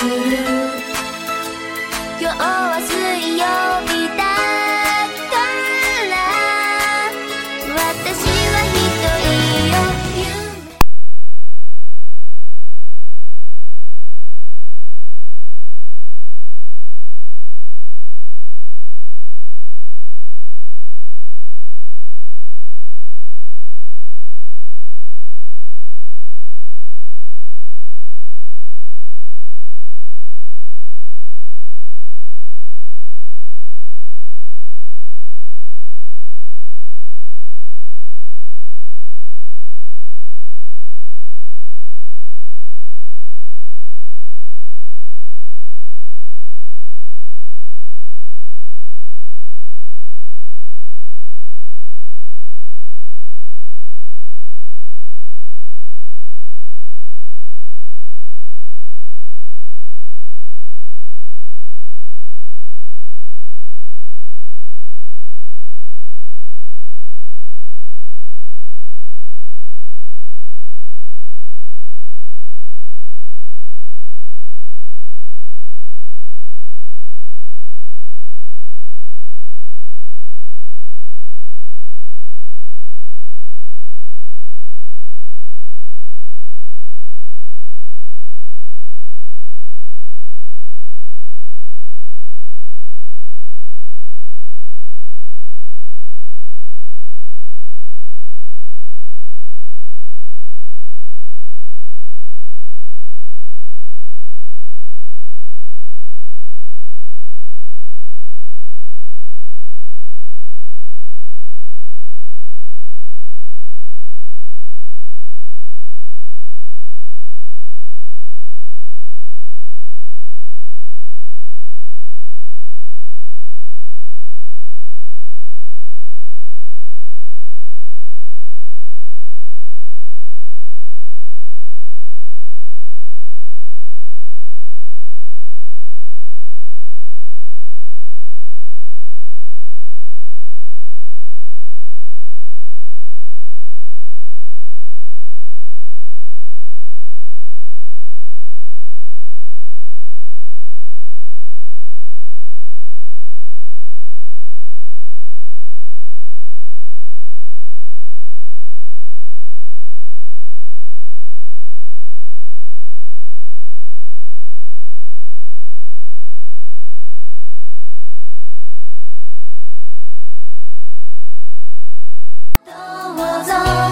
see you. 走。